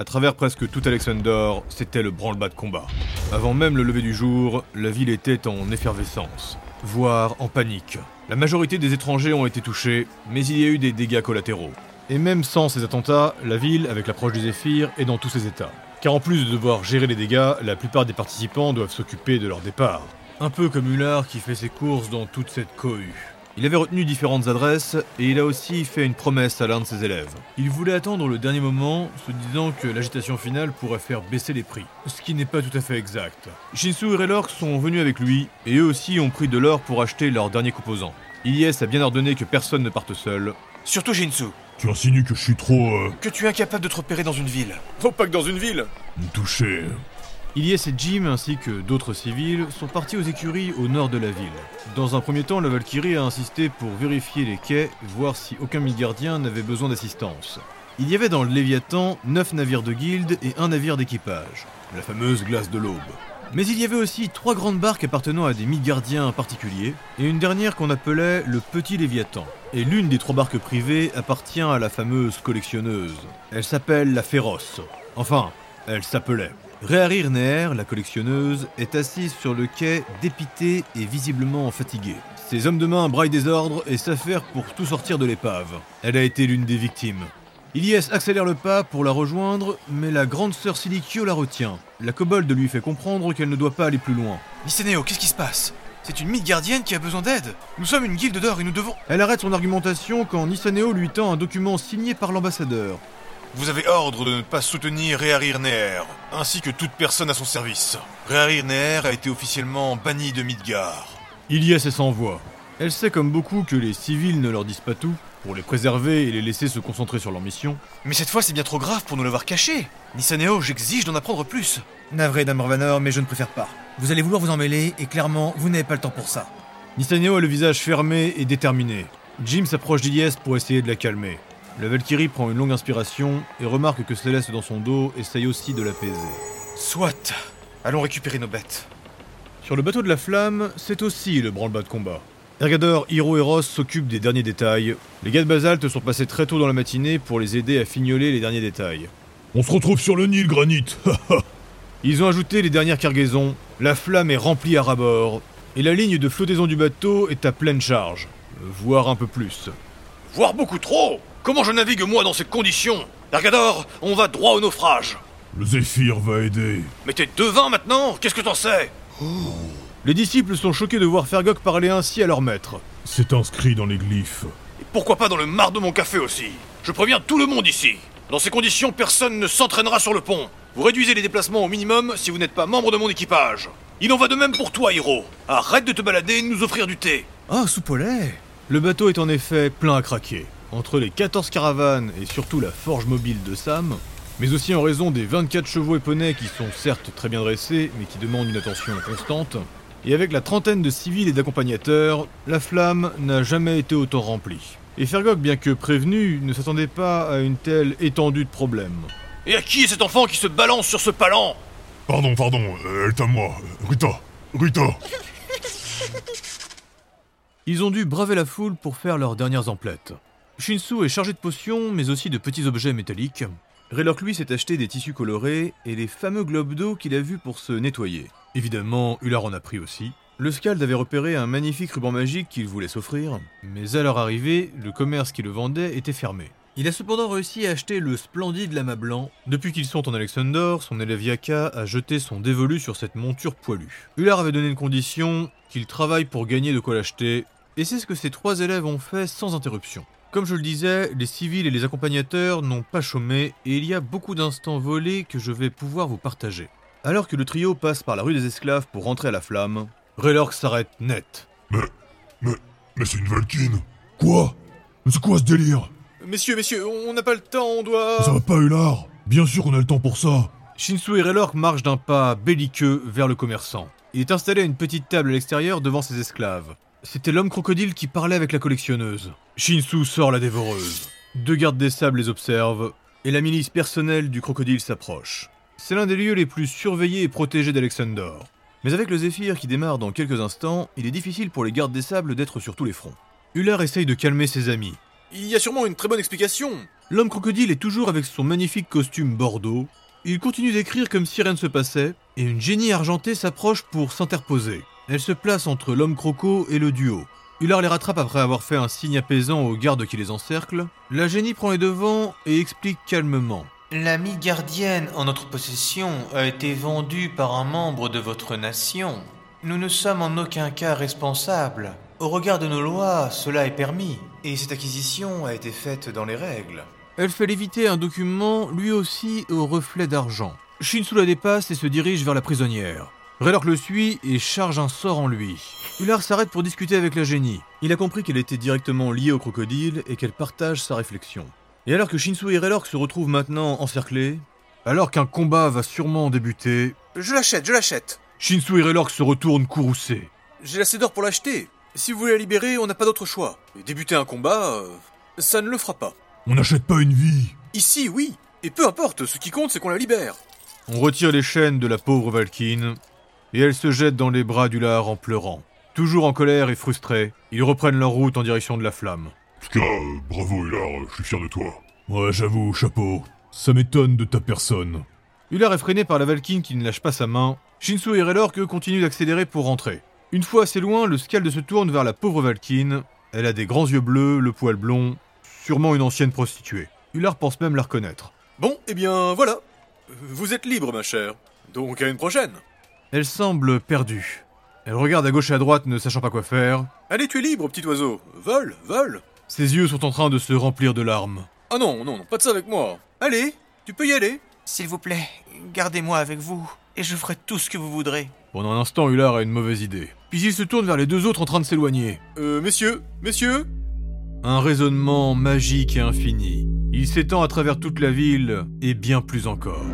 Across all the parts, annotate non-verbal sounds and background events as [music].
À travers presque tout Alexander, c'était le branle-bas de combat. Avant même le lever du jour, la ville était en effervescence, voire en panique. La majorité des étrangers ont été touchés, mais il y a eu des dégâts collatéraux. Et même sans ces attentats, la ville, avec l'approche du Zéphyr, est dans tous ses états. Car en plus de devoir gérer les dégâts, la plupart des participants doivent s'occuper de leur départ. Un peu comme Hullard qui fait ses courses dans toute cette cohue. Il avait retenu différentes adresses et il a aussi fait une promesse à l'un de ses élèves. Il voulait attendre le dernier moment, se disant que l'agitation finale pourrait faire baisser les prix, ce qui n'est pas tout à fait exact. Shinsu et Raylork sont venus avec lui et eux aussi ont pris de l'or pour acheter leurs derniers composants. Ilyes a bien ordonné que personne ne parte seul. Surtout Jinsu, Tu insinues que je suis trop... euh, que tu es incapable de te repérer dans une ville. Faut pas que dans une ville touché. Ilyes et Jim ainsi que d'autres civils sont partis aux écuries au nord de la ville. Dans un premier temps, la Valkyrie a insisté pour vérifier les quais, voir si aucun gardien n'avait besoin d'assistance. Il y avait dans le Léviathan 9 navires de guilde et un navire d'équipage, la fameuse glace de l'aube. Mais il y avait aussi trois grandes barques appartenant à des gardiens particuliers, et une dernière qu'on appelait le Petit Léviathan. Et l'une des trois barques privées appartient à la fameuse collectionneuse. Elle s'appelle la Féroce. Enfin, elle s'appelait. Réharir Neher, la collectionneuse, est assise sur le quai, dépitée et visiblement fatiguée. Ses hommes de main braillent des ordres et s'affairent pour tout sortir de l'épave. Elle a été l'une des victimes. Ilyes accélère le pas pour la rejoindre, mais la grande sœur Silikio la retient. La kobold lui fait comprendre qu'elle ne doit pas aller plus loin. Lysénéo, qu'est-ce qui se passe? C'est une mythe gardienne qui a besoin d'aide. Nous sommes une guilde d'or et nous devons... Elle arrête son argumentation quand Nisaneo lui tend un document signé par l'ambassadeur. Vous avez ordre de ne pas soutenir Réharir Neher, ainsi que toute personne à son service. Réharir Neher a été officiellement banni de Midgar. Ilyes est sans voix. Elle sait comme beaucoup que les civils ne leur disent pas tout, pour les préserver et les laisser se concentrer sur leur mission. Mais cette fois, c'est bien trop grave pour nous l'avoir caché. Nisaneo, j'exige d'en apprendre plus. Navré, Dame Ravanor, mais je ne préfère pas. Vous allez vouloir vous en mêler, et clairement, vous n'avez pas le temps pour ça. Nisaneo a le visage fermé et déterminé. Jim s'approche d'Ilyes pour essayer de la calmer. La Valkyrie prend une longue inspiration et remarque que Céleste dans son dos essaye aussi de l'apaiser. Soit. Allons récupérer nos bêtes. Sur le bateau de la flamme, c'est aussi le branle-bas de combat. Ergador, Hiro et Ross s'occupent des derniers détails. Les gars de Basalte sont passés très tôt dans la matinée pour les aider à fignoler les derniers détails. On se retrouve sur le Nil, Granit. [laughs] Ils ont ajouté les dernières cargaisons, la flamme est remplie à ras-bord, et la ligne de flottaison du bateau est à pleine charge, voire un peu plus. Voire beaucoup trop Comment je navigue moi dans ces conditions Ergador, on va droit au naufrage. le Zéphyr va aider. Mais t'es devin maintenant Qu'est-ce que t'en sais Les disciples sont choqués de voir Fergok parler ainsi à leur maître. C'est inscrit dans les glyphes. Et pourquoi pas dans le mar de mon café aussi Je préviens tout le monde ici. Dans ces conditions, personne ne s'entraînera sur le pont. Vous réduisez les déplacements au minimum si vous n'êtes pas membre de mon équipage. Il en va de même pour toi, Hiro. Arrête de te balader et de nous offrir du thé. Oh, soupollet Le bateau est en effet plein à craquer. Entre les 14 caravanes et surtout la forge mobile de Sam, mais aussi en raison des 24 chevaux et poneys qui sont certes très bien dressés, mais qui demandent une attention constante, et avec la trentaine de civils et d'accompagnateurs, la flamme n'a jamais été autant remplie. Et Fergok, bien que prévenu, ne s'attendait pas à une telle étendue de problèmes. Et à qui est cet enfant qui se balance sur ce palan? Pardon, pardon, euh, elle est à moi. Rita, Rita. Ils ont dû braver la foule pour faire leurs dernières emplettes. Shinsu est chargé de potions, mais aussi de petits objets métalliques. Raylork lui s'est acheté des tissus colorés et les fameux globes d'eau qu'il a vus pour se nettoyer. Évidemment, Ular en a pris aussi. Le Scald avait repéré un magnifique ruban magique qu'il voulait s'offrir, mais à leur arrivée, le commerce qui le vendait était fermé. Il a cependant réussi à acheter le splendide lama blanc. Depuis qu'ils sont en Alexander, son élève Yaka a jeté son dévolu sur cette monture poilue. Ular avait donné une condition, qu'il travaille pour gagner de quoi l'acheter, et c'est ce que ces trois élèves ont fait sans interruption. Comme je le disais, les civils et les accompagnateurs n'ont pas chômé, et il y a beaucoup d'instants volés que je vais pouvoir vous partager. Alors que le trio passe par la rue des esclaves pour rentrer à la flamme, Raylork s'arrête net. Mais, mais, mais c'est une Valkyne. Quoi? Mais c'est quoi ce délire? Messieurs, messieurs, on n'a pas le temps, on doit... Ça va pas, Hullard Bien sûr qu'on a le temps pour ça. Shinsu et Raylork marchent d'un pas belliqueux vers le commerçant. Il est installé à une petite table à l'extérieur devant ses esclaves. C'était l'homme crocodile qui parlait avec la collectionneuse. Shinsu sort la dévoreuse. Deux gardes des sables les observent, et la milice personnelle du crocodile s'approche. C'est l'un des lieux les plus surveillés et protégés d'Alexander. Mais avec le Zéphyr qui démarre dans quelques instants, il est difficile pour les gardes des sables d'être sur tous les fronts. Ular essaye de calmer ses amis. Il y a sûrement une très bonne explication. L'homme crocodile est toujours avec son magnifique costume bordeaux. Il continue d'écrire comme si rien ne se passait, et une génie argentée s'approche pour s'interposer. Elle se place entre l'homme croco et le duo. Hullard les rattrape après avoir fait un signe apaisant aux gardes qui les encerclent. La génie prend les devants et explique calmement. L'ami gardienne en notre possession a été vendue par un membre de votre nation. Nous ne sommes en aucun cas responsables. Au regard de nos lois, cela est permis, et cette acquisition a été faite dans les règles. Elle fait léviter un document, lui aussi au reflet d'argent. Shinsu la dépasse et se dirige vers la prisonnière. Raylork le suit et charge un sort en lui. Hullard s'arrête pour discuter avec la génie. Il a compris qu'elle était directement liée au crocodile et qu'elle partage sa réflexion. Et alors que Shinsu et Raylork se retrouvent maintenant encerclés, alors qu'un combat va sûrement débuter, Je l'achète, je l'achète. Shinsu et Raylork se retournent courroucés. J'ai assez d'or pour l'acheter. Si vous voulez la libérer, on n'a pas d'autre choix. Et débuter un combat, euh, ça ne le fera pas. On n'achète pas une vie. Ici, oui. Et peu importe, ce qui compte, c'est qu'on la libère. On retire les chaînes de la pauvre Valkyne, et elle se jette dans les bras d'Ular en pleurant. Toujours en colère et frustrés, ils reprennent leur route en direction de la flamme. En tout cas, euh, bravo Hilar, je suis fier de toi. Ouais, j'avoue, chapeau. Ça m'étonne de ta personne. Ular est freiné par la Valkyne qui ne lâche pas sa main. Shinsu et Raylork eux continuent d'accélérer pour rentrer. Une fois assez loin, le Scald se tourne vers la pauvre Valkyne. Elle a des grands yeux bleus, le poil blond, sûrement une ancienne prostituée. Ular pense même la reconnaître. Bon, eh bien, voilà. Vous êtes libre, ma chère. Donc à une prochaine. Elle semble perdue. Elle regarde à gauche et à droite ne sachant pas quoi faire. Allez, tu es libre, petit oiseau. Vole, vole. Ses yeux sont en train de se remplir de larmes. Ah non, non, non, pas de ça avec moi. Allez, tu peux y aller. S'il vous plaît, gardez-moi avec vous, et je ferai tout ce que vous voudrez. Pendant un instant, Ular a une mauvaise idée. Puis il se tourne vers les deux autres en train de s'éloigner. Euh, messieurs, messieurs. Un raisonnement magique et infini. Il s'étend à travers toute la ville et bien plus encore.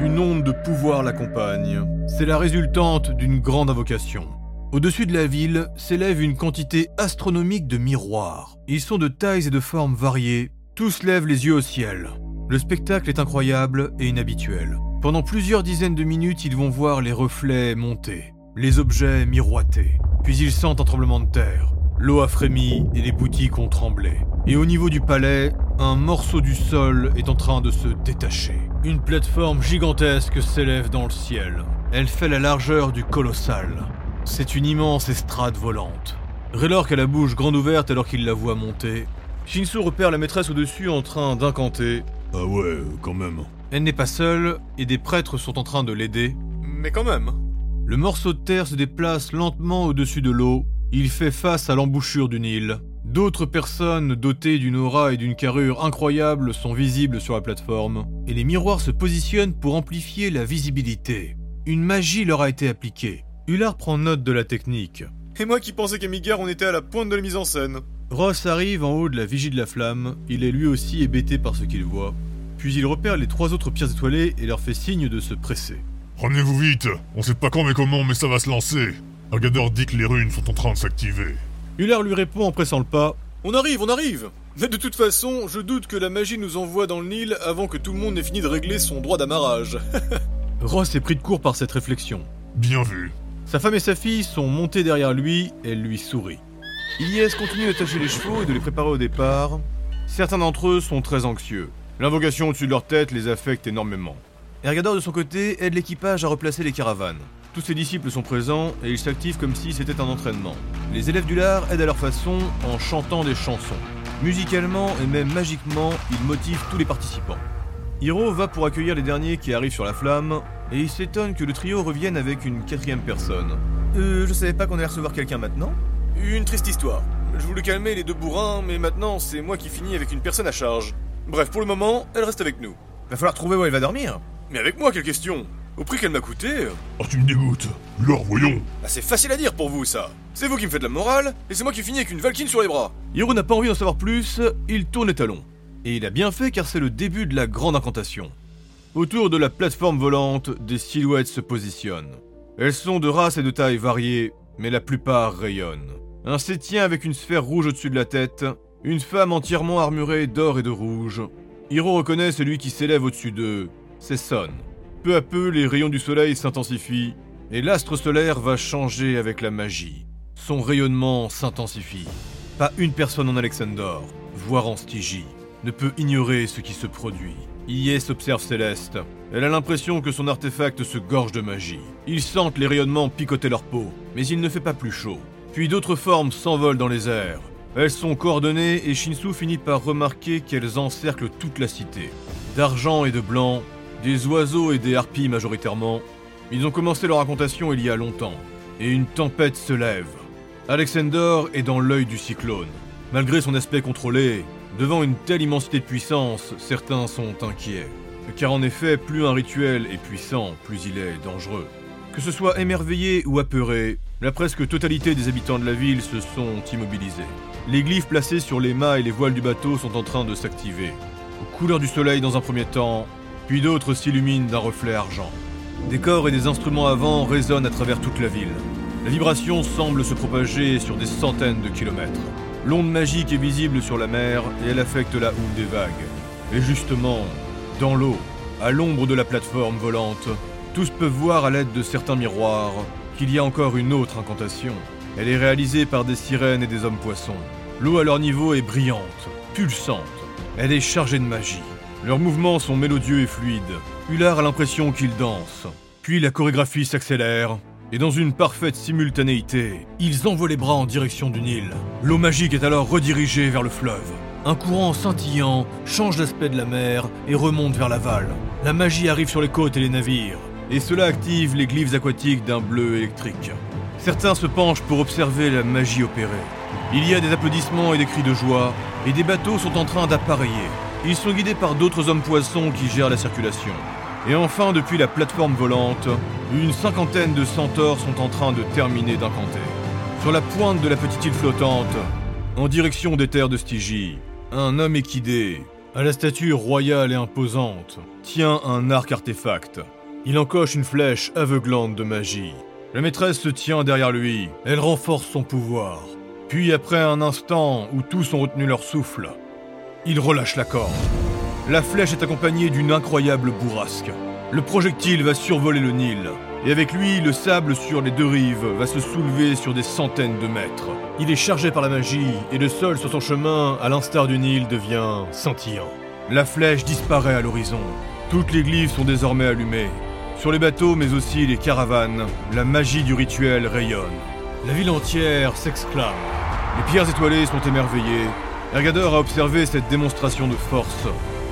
Une onde de pouvoir l'accompagne. C'est la résultante d'une grande invocation. Au-dessus de la ville s'élève une quantité astronomique de miroirs. Ils sont de tailles et de formes variées. Tous lèvent les yeux au ciel. Le spectacle est incroyable et inhabituel. Pendant plusieurs dizaines de minutes, ils vont voir les reflets monter, les objets miroiter. Puis ils sentent un tremblement de terre. L'eau a frémi et les boutiques ont tremblé. Et au niveau du palais, un morceau du sol est en train de se détacher. Une plateforme gigantesque s'élève dans le ciel. Elle fait la largeur du colossal. C'est une immense estrade volante. Raylork a la bouche grande ouverte alors qu'il la voit monter. Shinsu repère la maîtresse au-dessus en train d'incanter. Ah ouais, quand même. Elle n'est pas seule et des prêtres sont en train de l'aider. Mais quand même. Le morceau de terre se déplace lentement au-dessus de l'eau. Il fait face à l'embouchure du Nil. D'autres personnes dotées d'une aura et d'une carrure incroyables sont visibles sur la plateforme, et les miroirs se positionnent pour amplifier la visibilité. Une magie leur a été appliquée. Hullard prend note de la technique. Et moi qui pensais qu'à on était à la pointe de la mise en scène. Ross arrive en haut de la vigie de la flamme, il est lui aussi hébété par ce qu'il voit. Puis il repère les trois autres pierres étoilées et leur fait signe de se presser. Ramenez-vous vite. On sait pas quand mais comment, mais ça va se lancer. Argador dit que les runes sont en train de s'activer. Hullard lui répond en pressant le pas. On arrive, on arrive. Mais de toute façon, je doute que la magie nous envoie dans le Nil avant que tout le monde n'ait fini de régler son droit d'amarrage. [laughs] Ross est pris de court par cette réflexion. Bien vu. Sa femme et sa fille sont montées derrière lui, elle lui sourit. Ilyes continue d'attacher les chevaux et de les préparer au départ. Certains d'entre eux sont très anxieux. L'invocation au-dessus de leur tête les affecte énormément. Ergador de son côté aide l'équipage à replacer les caravanes. Tous ses disciples sont présents et ils s'activent comme si c'était un entraînement. Les élèves du lard aident à leur façon en chantant des chansons. Musicalement et même magiquement, ils motivent tous les participants. Hiro va pour accueillir les derniers qui arrivent sur la flamme, et il s'étonne que le trio revienne avec une quatrième personne. Euh, je savais pas qu'on allait recevoir quelqu'un maintenant. Une triste histoire. Je voulais calmer les deux bourrins, mais maintenant c'est moi qui finis avec une personne à charge. Bref, pour le moment, elle reste avec nous. Va falloir trouver où elle va dormir. Mais avec moi, quelle question? Au prix qu'elle m'a coûté? Oh, tu me dégoûtes. Hilar, voyons. bah, c'est facile à dire pour vous, ça. C'est vous qui me faites la morale, et c'est moi qui finis avec une Valkyne sur les bras. Hiro n'a pas envie d'en savoir plus, il tourne les talons. Et il a bien fait car c'est le début de la grande incantation. Autour de la plateforme volante, des silhouettes se positionnent. Elles sont de races et de tailles variées, mais la plupart rayonnent. Un sétien avec une sphère rouge au-dessus de la tête, une femme entièrement armurée d'or et de rouge. Hiro reconnaît celui qui s'élève au-dessus d'eux, c'est Son. Peu à peu, les rayons du soleil s'intensifient, et l'astre solaire va changer avec la magie. Son rayonnement s'intensifie. Pas une personne en Alexandor, voire en Stygie. Ne peut ignorer ce qui se produit. Ies observe Céleste. Elle a l'impression que son artefact se gorge de magie. Ils sentent les rayonnements picoter leur peau, mais il ne fait pas plus chaud. Puis d'autres formes s'envolent dans les airs. Elles sont coordonnées et Shinsu finit par remarquer qu'elles encerclent toute la cité. D'argent et de blanc, des oiseaux et des harpies majoritairement, ils ont commencé leur racontation il y a longtemps. Et une tempête se lève. Alexander est dans l'œil du cyclone. Malgré son aspect contrôlé, devant une telle immensité de puissance, certains sont inquiets. Car en effet, plus un rituel est puissant, plus il est dangereux. Que ce soit émerveillé ou apeuré, la presque totalité des habitants de la ville se sont immobilisés. Les glyphes placés sur les mâts et les voiles du bateau sont en train de s'activer. Aux couleurs du soleil dans un premier temps, puis d'autres s'illuminent d'un reflet argent. Des corps et des instruments à vent résonnent à travers toute la ville. La vibration semble se propager sur des centaines de kilomètres. L'onde magique est visible sur la mer et elle affecte la houle des vagues. Et justement, dans l'eau, à l'ombre de la plateforme volante, tous peuvent voir à l'aide de certains miroirs qu'il y a encore une autre incantation. Elle est réalisée par des sirènes et des hommes poissons. L'eau à leur niveau est brillante, pulsante. Elle est chargée de magie. Leurs mouvements sont mélodieux et fluides. Hullard a l'impression qu'ils dansent. Puis la chorégraphie s'accélère, et dans une parfaite simultanéité, ils envoient les bras en direction du Nil. L'eau magique est alors redirigée vers le fleuve. Un courant scintillant change l'aspect de la mer et remonte vers l'aval. La magie arrive sur les côtes et les navires, et cela active les glyphes aquatiques d'un bleu électrique. Certains se penchent pour observer la magie opérer. Il y a des applaudissements et des cris de joie, et des bateaux sont en train d'appareiller. Ils sont guidés par d'autres hommes poissons qui gèrent la circulation. Et enfin, depuis la plateforme volante, une cinquantaine de centaures sont en train de terminer d'incanter. Sur la pointe de la petite île flottante, en direction des terres de Stygie, un homme équidé, à la stature royale et imposante, tient un arc artefact. Il encoche une flèche aveuglante de magie. La maîtresse se tient derrière lui, elle renforce son pouvoir. Puis après un instant où tous ont retenu leur souffle, il relâche la corde. La flèche est accompagnée d'une incroyable bourrasque. Le projectile va survoler le Nil, et avec lui, le sable sur les deux rives va se soulever sur des centaines de mètres. Il est chargé par la magie, et le sol sur son chemin, à l'instar du Nil, devient scintillant. La flèche disparaît à l'horizon. Toutes les glyphes sont désormais allumées. Sur les bateaux, mais aussi les caravanes, la magie du rituel rayonne. La ville entière s'exclame. Les pierres étoilées sont émerveillées. Ergador a observé cette démonstration de force.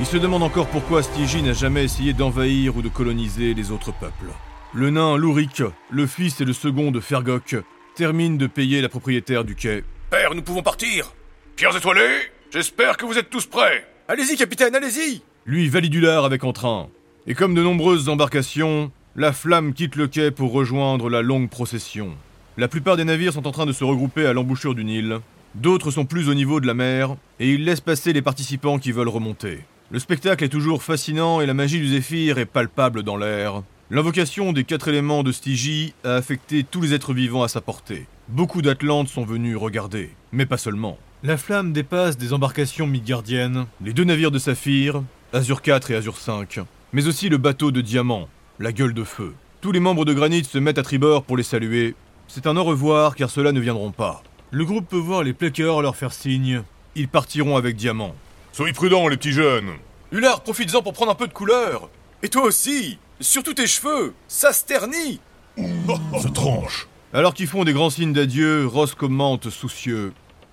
Il se demande encore pourquoi Stygie n'a jamais essayé d'envahir ou de coloniser les autres peuples. Le nain Louric, le fils et le second de Fergoc, termine de payer la propriétaire du quai. Père, nous pouvons partir Pierres étoilées J'espère que vous êtes tous prêts Allez-y, capitaine, allez-y Lui valide Ular avec entrain. Et comme de nombreuses embarcations, la flamme quitte le quai pour rejoindre la longue procession. La plupart des navires sont en train de se regrouper à l'embouchure du Nil. D'autres sont plus au niveau de la mer, et ils laissent passer les participants qui veulent remonter. Le spectacle est toujours fascinant et la magie du zéphyr est palpable dans l'air. L'invocation des quatre éléments de Stygie a affecté tous les êtres vivants à sa portée. Beaucoup d'Atlantes sont venus regarder, mais pas seulement. La flamme dépasse des embarcations midgardiennes, les deux navires de saphir, Azur 4 et Azur 5, mais aussi le bateau de diamant, la gueule de feu. Tous les membres de Granit se mettent à tribord pour les saluer. C'est un au revoir car ceux-là ne viendront pas. Le groupe peut voir les plaqueurs leur faire signe. Ils partiront avec diamant. Soyez prudents, les petits jeunes. Hullard, profites-en pour prendre un peu de couleur Et toi aussi Surtout tes cheveux Ça se ternit Ça tranche. Alors qu'ils font des grands signes d'adieu, Ross commente soucieux.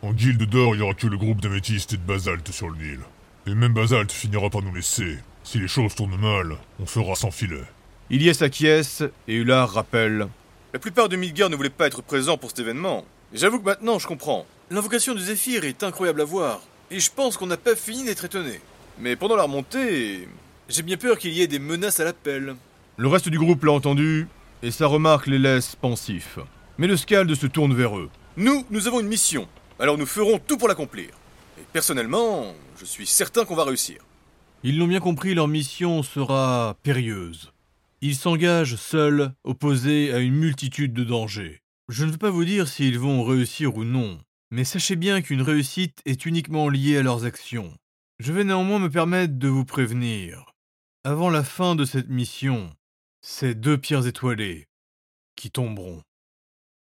En guilde d'or, il n'y aura que le groupe d'améthyste et de basalte sur le Nil. Et même basalte finira par nous laisser. Si les choses tournent mal, on fera sans filet. Ilyes acquiesce et Ular rappelle. La plupart de Midgard ne voulaient pas être présents pour cet événement. J'avoue que maintenant, je comprends. L'invocation du Zéphyr est incroyable à voir. Et je pense qu'on n'a pas fini d'être étonné. Mais pendant la remontée, j'ai bien peur qu'il y ait des menaces à l'appel. Le reste du groupe l'a entendu, et sa remarque les laisse pensifs. Mais le Scald se tourne vers eux. Nous, nous avons une mission. Alors nous ferons tout pour l'accomplir. Et personnellement, je suis certain qu'on va réussir. Ils l'ont bien compris, leur mission sera périlleuse. Ils s'engagent seuls, opposés à une multitude de dangers. Je ne veux pas vous dire s'ils vont réussir ou non, mais sachez bien qu'une réussite est uniquement liée à leurs actions. Je vais néanmoins me permettre de vous prévenir. Avant la fin de cette mission, c'est deux pierres étoilées qui tomberont.